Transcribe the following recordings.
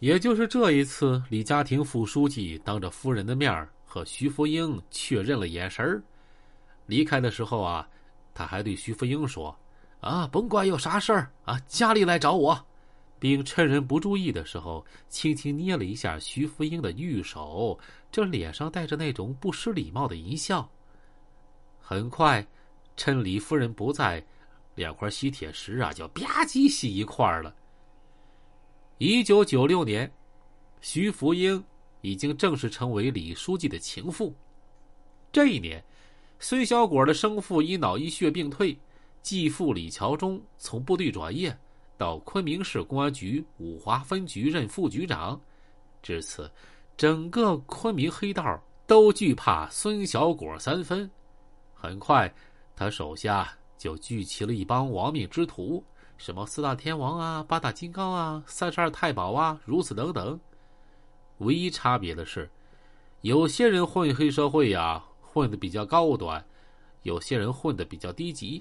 也就是这一次，李家庭副书记当着夫人的面和徐福英确认了眼神儿。离开的时候啊，他还对徐福英说：“啊，甭管有啥事儿啊，家里来找我。”并趁人不注意的时候，轻轻捏了一下徐福英的玉手，这脸上带着那种不失礼貌的淫笑。很快，趁李夫人不在，两块吸铁石啊就吧唧吸一块了。一九九六年，徐福英已经正式成为李书记的情妇。这一年，孙小果的生父因脑溢血病退，继父李桥忠从部队转业到昆明市公安局五华分局任副局长。至此，整个昆明黑道都惧怕孙小果三分。很快，他手下就聚齐了一帮亡命之徒。什么四大天王啊，八大金刚啊，三十二太保啊，如此等等。唯一差别的是，有些人混黑社会呀，混的比较高端；有些人混的比较低级。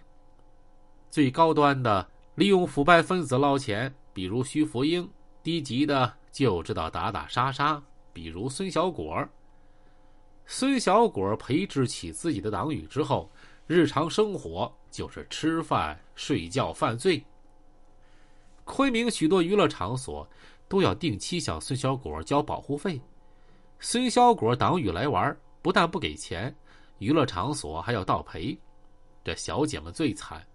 最高端的利用腐败分子捞钱，比如徐福英；低级的就知道打打杀杀，比如孙小果。孙小果培植起自己的党羽之后，日常生活就是吃饭、睡觉、犯罪。昆明许多娱乐场所都要定期向孙小果交保护费。孙小果党羽来玩，不但不给钱，娱乐场所还要倒赔。这小姐们最惨，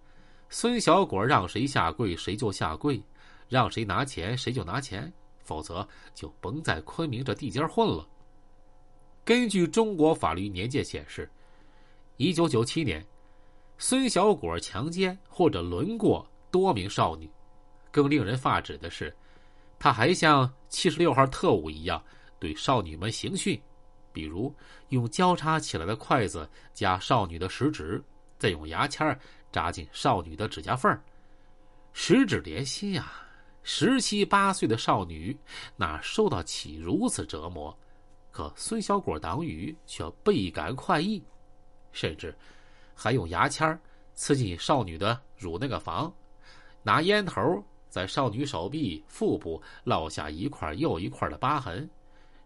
孙小果让谁下跪谁就下跪，让谁拿钱谁就拿钱，否则就甭在昆明这地界混了。根据中国法律年鉴显示，一九九七年，孙小果强奸或者轮过多名少女。更令人发指的是，他还像七十六号特务一样对少女们刑讯，比如用交叉起来的筷子夹少女的食指，再用牙签扎进少女的指甲缝十指连心呀！十七八岁的少女哪受得起如此折磨？可孙小果党羽却倍感快意，甚至还用牙签刺进少女的乳那个房，拿烟头。在少女手臂、腹部烙下一块又一块的疤痕，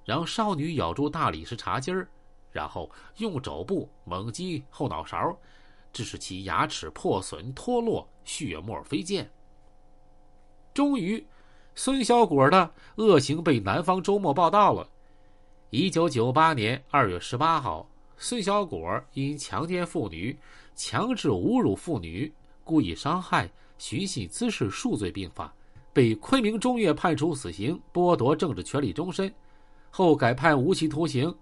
让少女咬住大理石茶几儿，然后用肘部猛击后脑勺，致使其牙齿破损脱落，血沫飞溅。终于，孙小果的恶行被南方周末报道了。一九九八年二月十八号，孙小果因强奸妇女、强制侮辱妇女、故意伤害。寻衅滋事数罪并罚，被昆明中院判处死刑，剥夺政治权利终身，后改判无期徒刑。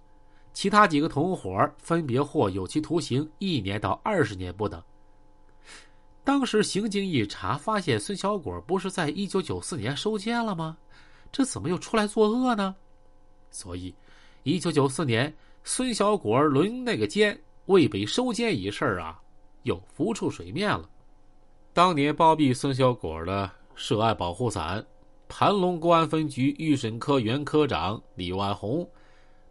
其他几个同伙分别获有期徒刑一年到二十年不等。当时刑警一查，发现孙小果不是在一九九四年收监了吗？这怎么又出来作恶呢？所以，一九九四年孙小果轮那个监未被收监一事啊，又浮出水面了。当年包庇孙小果的涉案保护伞，盘龙公安分局预审科原科长李万红、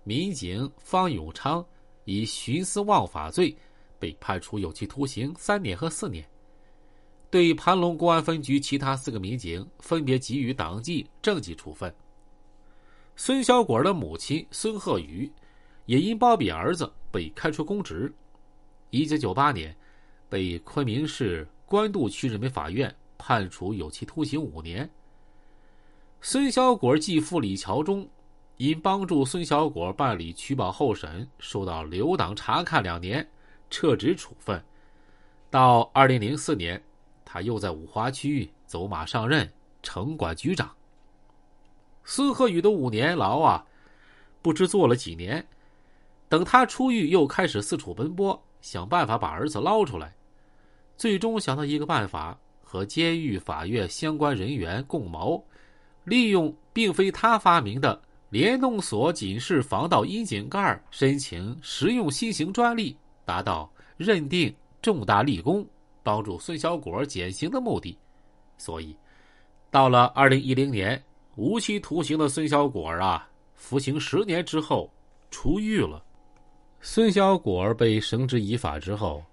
民警方永昌以徇私枉法罪被判处有期徒刑三年和四年。对盘龙公安分局其他四个民警分别给予党纪、政纪处分。孙小果的母亲孙鹤宇也因包庇儿子被开除公职。一九九八年，被昆明市。官渡区人民法院判处有期徒刑五年。孙小果继父李桥忠因帮助孙小果办理取保候审，受到留党察看两年，撤职处分。到二零零四年，他又在五华区走马上任城管局长。孙鹤宇的五年牢啊，不知坐了几年。等他出狱，又开始四处奔波，想办法把儿子捞出来。最终想到一个办法，和监狱、法院相关人员共谋，利用并非他发明的联动锁警示防盗窨井盖，申请实用新型专利，达到认定重大立功、帮助孙小果减刑的目的。所以，到了二零一零年，无期徒刑的孙小果啊，服刑十年之后出狱了。孙小果被绳之以法之后。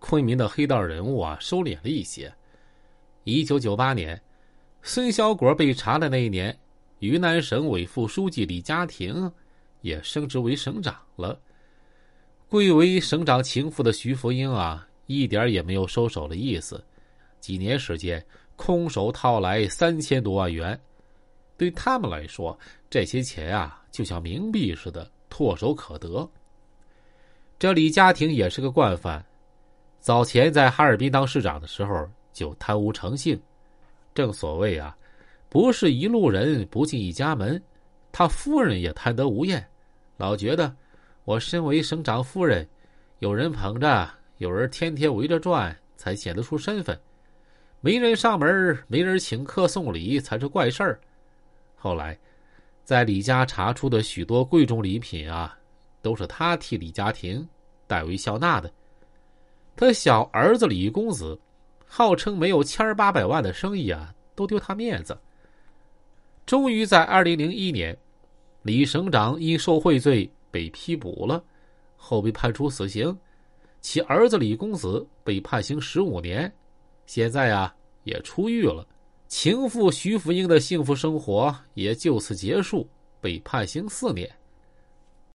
昆明的黑道人物啊，收敛了一些。一九九八年，孙小果被查的那一年，云南省委副书记李家庭也升职为省长了。贵为省长情妇的徐福英啊，一点也没有收手的意思。几年时间，空手套来三千多万元，对他们来说，这些钱啊，就像冥币似的，唾手可得。这李家庭也是个惯犯，早前在哈尔滨当市长的时候就贪污成性。正所谓啊，不是一路人不进一家门，他夫人也贪得无厌，老觉得我身为省长夫人，有人捧着，有人天天围着转，才显得出身份。没人上门，没人请客送礼，才是怪事儿。后来，在李家查出的许多贵重礼品啊。都是他替李家庭代为笑纳的。他小儿子李公子，号称没有千八百万的生意啊，都丢他面子。终于在二零零一年，李省长因受贿罪被批捕了，后被判处死刑。其儿子李公子被判刑十五年，现在啊也出狱了。情妇徐福英的幸福生活也就此结束，被判刑四年。